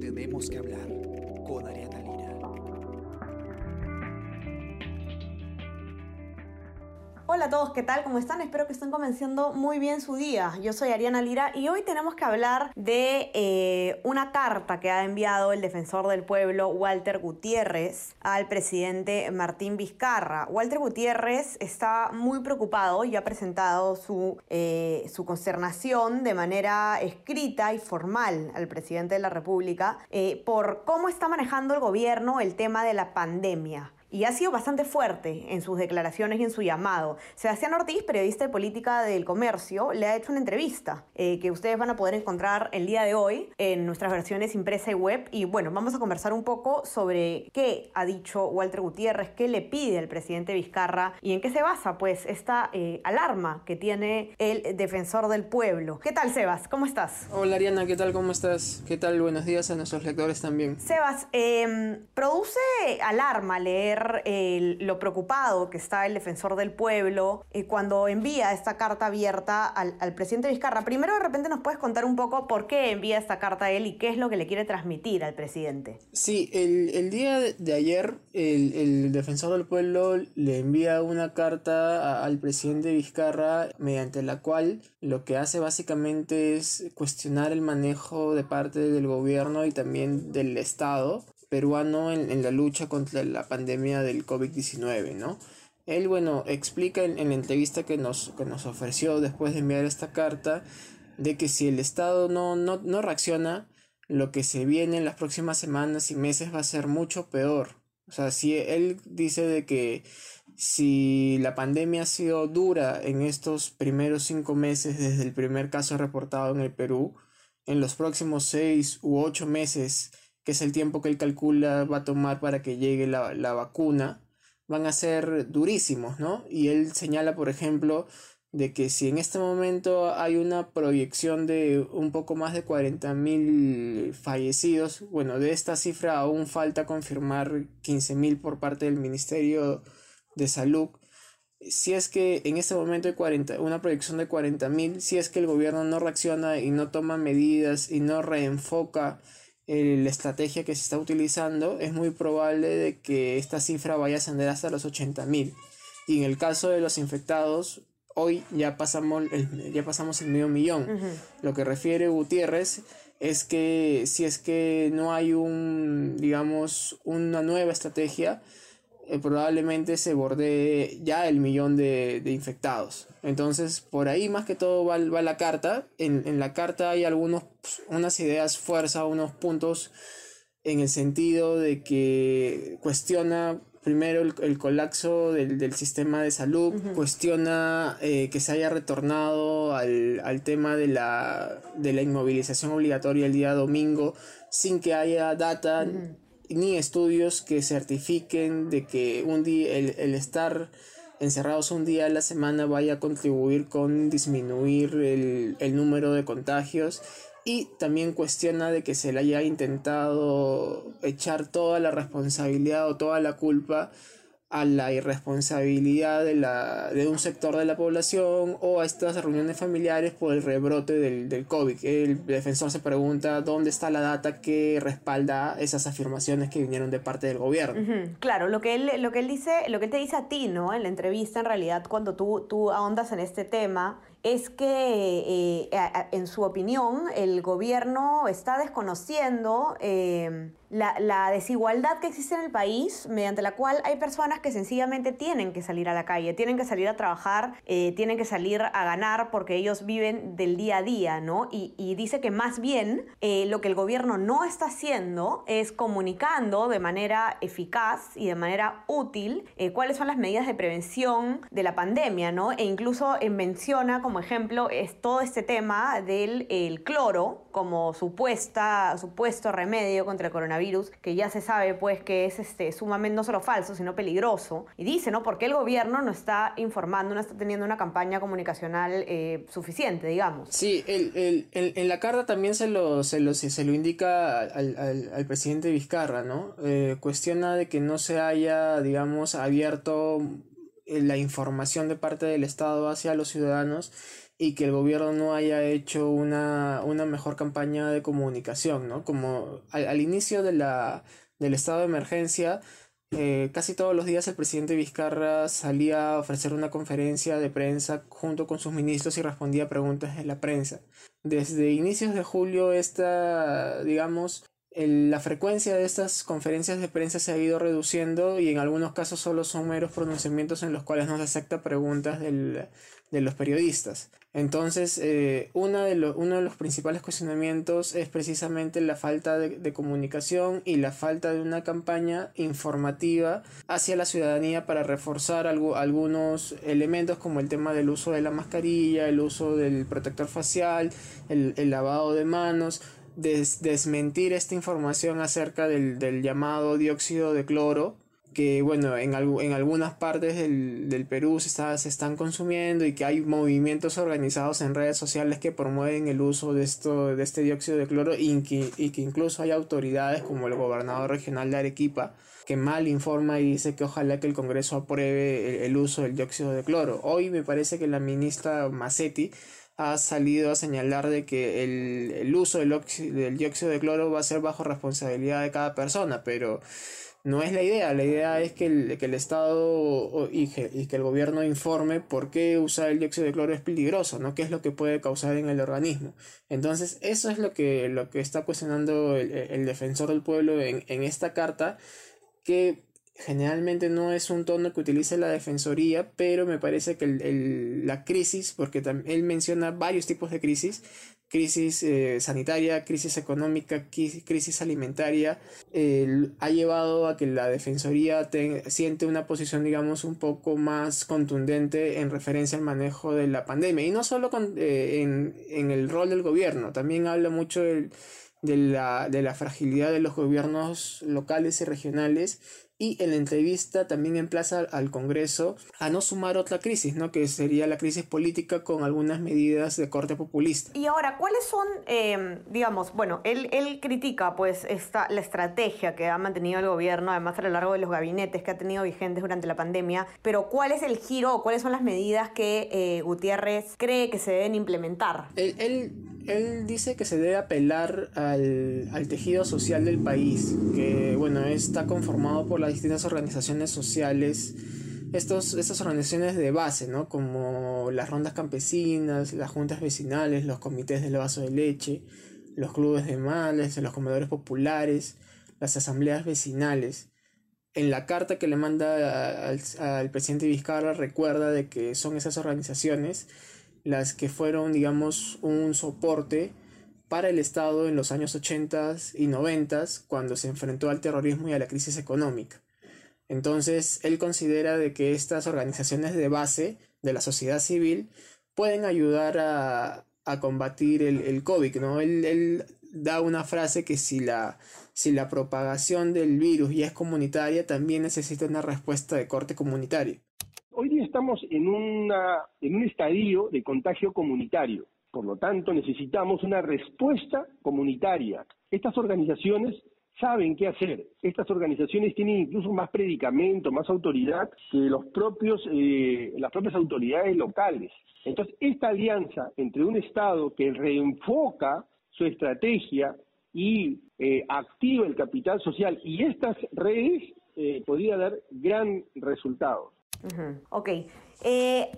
Tenemos que hablar con Ariana a todos, ¿qué tal? ¿Cómo están? Espero que estén comenzando muy bien su día. Yo soy Ariana Lira y hoy tenemos que hablar de eh, una carta que ha enviado el defensor del pueblo Walter Gutiérrez al presidente Martín Vizcarra. Walter Gutiérrez está muy preocupado y ha presentado su, eh, su consternación de manera escrita y formal al presidente de la República eh, por cómo está manejando el gobierno el tema de la pandemia y ha sido bastante fuerte en sus declaraciones y en su llamado. Sebastián Ortiz, periodista de política del comercio, le ha hecho una entrevista eh, que ustedes van a poder encontrar el día de hoy en nuestras versiones impresa y web. Y bueno, vamos a conversar un poco sobre qué ha dicho Walter Gutiérrez, qué le pide al presidente Vizcarra y en qué se basa pues esta eh, alarma que tiene el defensor del pueblo. ¿Qué tal, Sebas? ¿Cómo estás? Hola, Ariana, ¿qué tal? ¿Cómo estás? ¿Qué tal? Buenos días a nuestros lectores también. Sebas, eh, produce alarma leer lo preocupado que está el defensor del pueblo eh, cuando envía esta carta abierta al, presidente Vizcarra. Primero, de repente, nos puedes contar un poco por qué envía esta carta a él y qué es lo que le quiere transmitir al presidente. Sí, el, día de ayer, el, defensor del pueblo le envía una carta al presidente Vizcarra mediante la cual lo que hace básicamente es cuestionar el manejo de parte del gobierno y también del Estado peruano en, la lucha contra la pandemia del COVID-19, ¿no? Él, bueno, explica en, la entrevista que nos, que nos ofreció después de enviar esta carta de que si el Estado no, no, no reacciona, lo que se viene en las próximas semanas y meses va a ser mucho peor. O sea, si él dice de que si la pandemia ha sido dura en estos primeros cinco meses desde el primer caso reportado en el Perú, en los próximos seis u ocho meses que es el tiempo que él calcula va a tomar para que llegue la, vacuna, van a ser durísimos, ¿no? Y él señala, por ejemplo, de que si en este momento hay una proyección de un poco más de 40.000 fallecidos, bueno, de esta cifra aún falta confirmar 15.000 por parte del Ministerio de Salud. Si es que en este momento hay 40, una proyección de 40.000, si es que el gobierno no reacciona y no toma medidas y no reenfoca la estrategia que se está utilizando, es muy probable de que esta cifra vaya a ascender hasta los 80.000. Y en el caso de los infectados, hoy ya pasamos el, ya pasamos el medio millón. Lo que refiere Gutiérrez es que si es que no hay un, digamos, una nueva estrategia, eh, probablemente se borde ya el millón de, infectados. Entonces, por ahí más que todo va, la carta. En, la carta hay algunos, unas ideas fuerza, unos puntos en el sentido de que cuestiona primero el, colapso del, sistema de salud, cuestiona eh, que se haya retornado al, tema de la, de la inmovilización obligatoria el día domingo sin que haya data ni estudios que certifiquen de que un día el, estar encerrados un día a la semana vaya a contribuir con disminuir el, el, número de contagios. Y también cuestiona de que se le haya intentado echar toda la responsabilidad o toda la culpa a la irresponsabilidad de, la, de un sector de la población o a estas reuniones familiares por el rebrote del, del COVID. El defensor se pregunta dónde está la data que respalda esas afirmaciones que vinieron de parte del gobierno. Claro, lo que, él, lo que él dice, lo que él te dice a ti, ¿no? En la entrevista, en realidad, cuando tú, tú ahondas en este tema, es que, eh, en su opinión, el gobierno está desconociendo eh, la, desigualdad que existe en el país, mediante la cual hay personas que sencillamente tienen que salir a la calle, tienen que salir a trabajar, eh, tienen que salir a ganar porque ellos viven del día a día, ¿no? Y, dice que más bien lo que el gobierno no está haciendo es comunicando de manera eficaz y de manera útil cuáles son las medidas de prevención de la pandemia, ¿no? E incluso menciona como ejemplo es todo este tema del el cloro como supuesta, supuesto remedio contra el coronavirus, que ya se sabe pues que es este, sumamente no solo falso, sino peligroso. Y dice, ¿no? Porque el gobierno no está informando, no está teniendo una campaña comunicacional eh, suficiente, digamos. Sí, el, el, en la carta también se lo, se lo, se lo indica al, al, al presidente Vizcarra, ¿no? Eh, cuestiona de que no se haya, digamos, abierto eh, la información de parte del Estado hacia los ciudadanos y que el gobierno no haya hecho una, una mejor campaña de comunicación, ¿no? Como al, inicio de la, del estado de emergencia, eh, casi todos los días el presidente Vizcarra salía a ofrecer una conferencia de prensa junto con sus ministros y respondía preguntas de la prensa. Desde inicios de julio, esta, digamos, la frecuencia de estas conferencias de prensa se ha ido reduciendo y en algunos casos solo son meros pronunciamientos en los cuales no se acepta preguntas del, de los periodistas. Entonces, eh, uno de los principales cuestionamientos es precisamente la falta de, comunicación y la falta de una campaña informativa hacia la ciudadanía para reforzar algunos elementos como el tema del uso de la mascarilla, el uso del protector facial, el, lavado de manos, desmentir esta información acerca del, del llamado dióxido de cloro que bueno, en, en algunas partes del, Perú se, está, se están consumiendo y que hay movimientos organizados en redes sociales que promueven el uso de, esto, de este dióxido de cloro y que, y que incluso hay autoridades como el gobernador regional de Arequipa que mal informa y dice que ojalá que el Congreso apruebe el, uso del dióxido de cloro. Hoy me parece que la ministra Massetti ha salido a señalar de que el, el uso del, dióxido de cloro va a ser bajo responsabilidad de cada persona, pero no es la idea, la idea es que el, que el Estado y que, y que, el gobierno informe por qué usar el dióxido de cloro es peligroso, ¿no? qué es lo que puede causar en el organismo. Entonces, eso es lo que, lo que está cuestionando el, defensor del pueblo en, en, esta carta, que generalmente no es un tono que utilice la defensoría, pero me parece que la crisis, porque él menciona varios tipos de crisis, crisis eh, sanitaria, crisis económica, crisis alimentaria, ha llevado a que la Defensoría siente una posición, digamos, un poco más contundente en referencia al manejo de la pandemia. Y no solo eh, en, el rol del gobierno, también habla mucho de, la, de la fragilidad de los gobiernos locales y regionales y en la entrevista también emplaza al Congreso a no sumar otra crisis, ¿no? que sería la crisis política con algunas medidas de corte populista. Y ahora, ¿cuáles son, em, digamos, bueno, él, él critica pues esta, la estrategia que ha mantenido el gobierno, además a lo largo de los gabinetes que ha tenido vigentes durante la pandemia, pero ¿cuál es el giro o cuáles son las medidas que eh, Gutiérrez cree que se deben implementar? él él dice que se debe apelar al, al, tejido social del país, que bueno, está conformado por las distintas organizaciones sociales, estos, estas organizaciones de base, ¿no? como las rondas campesinas, las juntas vecinales, los comités del vaso de leche, los clubes de males, los comedores populares, las asambleas vecinales. En la carta que le manda al, al presidente Vizcarra recuerda de que son esas organizaciones las que fueron, digamos, un soporte para el Estado en los años 80 y 90 cuando se enfrentó al terrorismo y a la crisis económica. Entonces, él considera de que estas organizaciones de base de la sociedad civil pueden ayudar a, combatir el, COVID, ¿no? Él, él, da una frase que si la, si la propagación del virus ya es comunitaria, también necesita una respuesta de corte comunitario. Hoy día estamos en, una, en un estadio de contagio comunitario. Por lo tanto, necesitamos una respuesta comunitaria. Estas organizaciones saben qué hacer. Estas organizaciones tienen incluso más predicamento, más autoridad que los propios, eh, las propias autoridades locales. Entonces, esta alianza entre un Estado que reenfoca su estrategia y eh, activa el capital social y estas redes eh, podría dar gran resultado. Ok. Eh,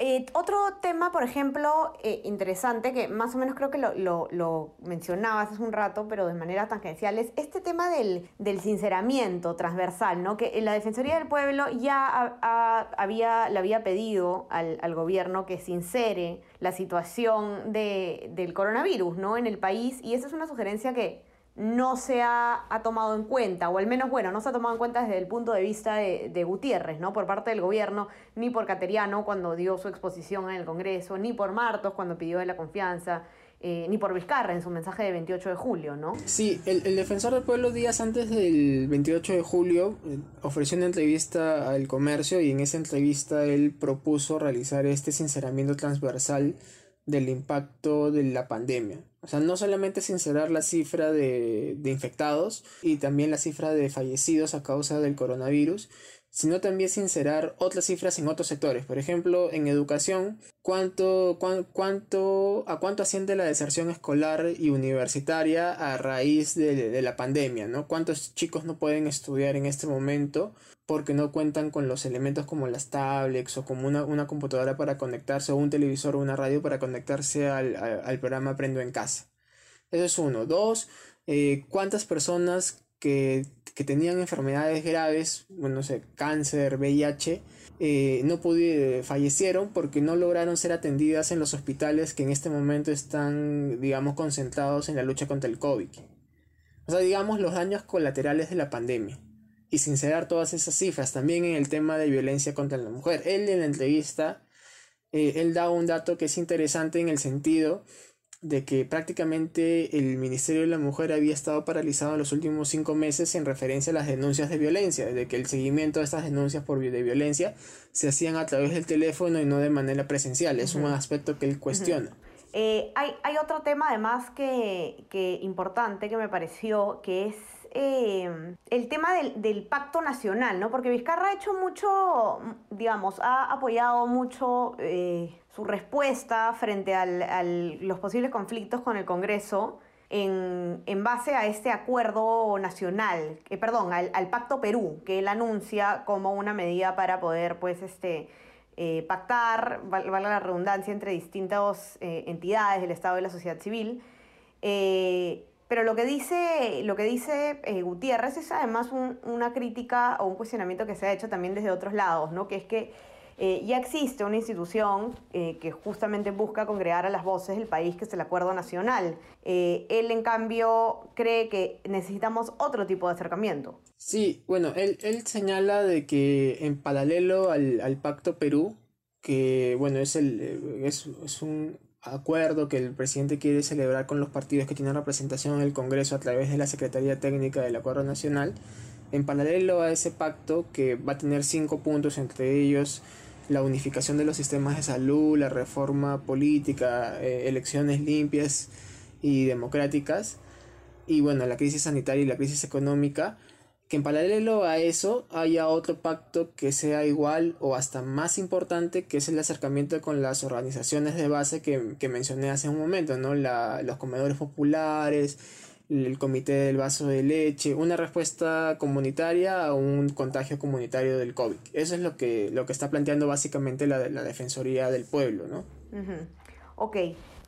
eh, otro tema, por ejemplo, eh, interesante, que más o menos creo que lo, mencionabas hace un rato, pero de manera tangencial, es este tema del, sinceramiento transversal, ¿no? Que la Defensoría del Pueblo ya había, le había pedido al, gobierno que sincere la situación del coronavirus, ¿no? En el país, y esa es una sugerencia que no se ha, tomado en cuenta, o al menos, bueno, no se ha tomado en cuenta desde el punto de vista de, Gutiérrez, ¿no? Por parte del gobierno, ni por Cateriano cuando dio su exposición en el Congreso, ni por Martos cuando pidió de la confianza, eh, ni por Vizcarra en su mensaje de 28 de julio, ¿no? Sí, el, defensor del pueblo días antes del 28 de julio eh, ofreció una entrevista al comercio y en esa entrevista él propuso realizar este sinceramiento transversal del impacto de la pandemia O sea, no solamente sincerar la cifra de, de infectados y también la cifra de fallecidos a causa del coronavirus, sino también sincerar otras cifras en otros sectores. Por ejemplo, en educación, ¿cuánto, cuánto, ¿a cuánto asciende la deserción escolar y universitaria a raíz de, de, la pandemia? ¿no? ¿Cuántos chicos no pueden estudiar en este momento porque no cuentan con los elementos como las tablets o como una, una computadora para conectarse o un televisor o una radio para conectarse al, al, al programa Aprendo en Casa? Eso es uno. Dos, eh, ¿cuántas personas que, que, tenían enfermedades graves, bueno, no sé, cáncer, VIH, eh, no pudieron, fallecieron porque no lograron ser atendidas en los hospitales que en este momento están, digamos, concentrados en la lucha contra el COVID. O sea, digamos, los daños colaterales de la pandemia. Y sincerar todas esas cifras, también en el tema de violencia contra la mujer. Él en la entrevista, eh, él da un dato que es interesante en el sentido de que prácticamente el Ministerio de la Mujer había estado paralizado en los últimos cinco meses en referencia a las denuncias de violencia, de que el seguimiento de estas denuncias por de violencia se hacían a través del teléfono y no de manera presencial. Es uh -huh. un aspecto que él cuestiona. Uh -huh. eh, hay, hay, otro tema además que, que, importante que me pareció, que es eh, el tema del, pacto nacional, ¿no? Porque Vizcarra ha hecho mucho, digamos, ha apoyado mucho eh, su respuesta frente a los posibles conflictos con el Congreso en, base a este acuerdo nacional, eh, perdón, al, Pacto Perú, que él anuncia como una medida para poder, pues, este, eh, pactar, valga la redundancia, entre distintas entidades del Estado y la sociedad civil. Pero lo que dice, lo que dice Gutiérrez es además un, una crítica o un cuestionamiento que se ha hecho también desde otros lados, ¿no? que es que eh, ya existe una institución eh, que justamente busca congregar a las voces del país, que es el Acuerdo Nacional. Eh, él, en cambio, cree que necesitamos otro tipo de acercamiento. Sí, bueno, él, él señala de que en paralelo al, al Pacto Perú, que bueno, es, el, es, es un acuerdo que el presidente quiere celebrar con los partidos que tienen representación en el Congreso a través de la Secretaría Técnica del Acuerdo Nacional, en paralelo a ese pacto que va a tener cinco puntos, entre ellos la unificación de los sistemas de salud, la reforma política, eh, elecciones limpias y democráticas, y bueno, la crisis sanitaria y la crisis económica, que en paralelo a eso haya otro pacto que sea igual o hasta más importante, que es el acercamiento con las organizaciones de base que, que mencioné hace un momento, ¿no? La, los comedores populares, el comité del vaso de leche, una respuesta comunitaria a un contagio comunitario del COVID. Eso es lo que, lo que está planteando básicamente la, la Defensoría del Pueblo, ¿no? Uh. Ok.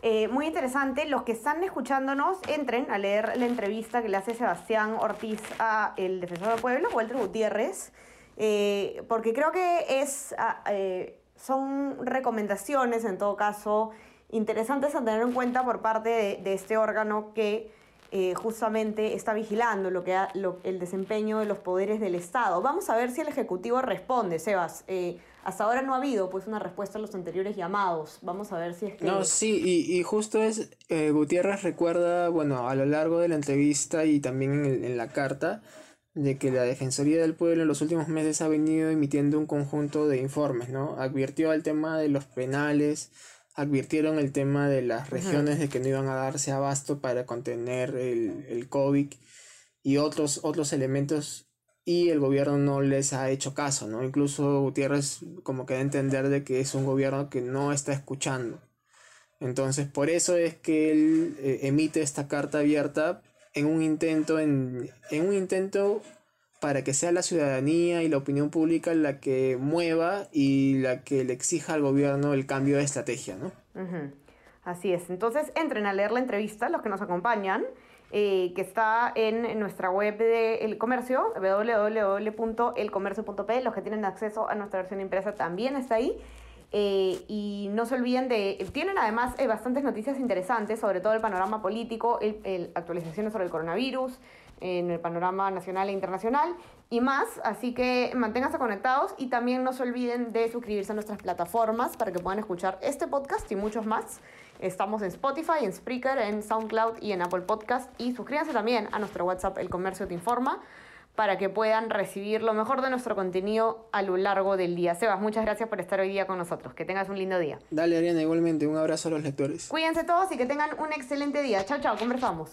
Eh, muy interesante. Los que están escuchándonos, entren a leer la entrevista que le hace Sebastián Ortiz a el defensor del pueblo, Walter Gutiérrez, eh, porque creo que es, eh, son recomendaciones, en todo caso, interesantes a tener en cuenta por parte de este órgano que eh, justamente está vigilando lo que ha, lo, el desempeño de los poderes del Estado. Vamos a ver si el Ejecutivo responde, Sebas. Eh, hasta ahora no ha habido pues una respuesta a los anteriores llamados. Vamos a ver si es que... No, sí, y, justo es, eh, Gutiérrez recuerda, bueno, a lo largo de la entrevista y también en, en la carta, de que la Defensoría del Pueblo en los últimos meses ha venido emitiendo un conjunto de informes, ¿no? Advirtió al tema de los penales, advirtieron el tema de las regiones uh -huh. de que no iban a darse abasto para contener el, el COVID y otros, otros elementos y el gobierno no les ha hecho caso, ¿no? Incluso Gutiérrez como que da a entender de que es un gobierno que no está escuchando. Entonces por eso es que él eh, emite esta carta abierta en un intento en, en un intento para que sea la ciudadanía y la opinión pública la que mueva y la que le exija al gobierno el cambio de estrategia, ¿no? Uh. Así es. Entonces entren a leer la entrevista, los que nos acompañan, eh, que está en nuestra web de El Comercio, www.elcomercio.p. Los que tienen acceso a nuestra versión impresa también está ahí. Eh, y no se olviden de, tienen además eh, bastantes noticias interesantes sobre todo el panorama político, el, actualizaciones sobre el coronavirus, en el panorama nacional e internacional y más, así que manténganse conectados y también no se olviden de suscribirse a nuestras plataformas para que puedan escuchar este podcast y muchos más. Estamos en Spotify, en Spreaker, en SoundCloud y en Apple Podcast y suscríbanse también a nuestro WhatsApp El Comercio Te Informa para que puedan recibir lo mejor de nuestro contenido a lo largo del día. Sebas, muchas gracias por estar hoy día con nosotros. Que tengas un lindo día. Dale, Ariana, igualmente. Un abrazo a los lectores. Cuídense todos y que tengan un excelente día. Chao, chao. Conversamos.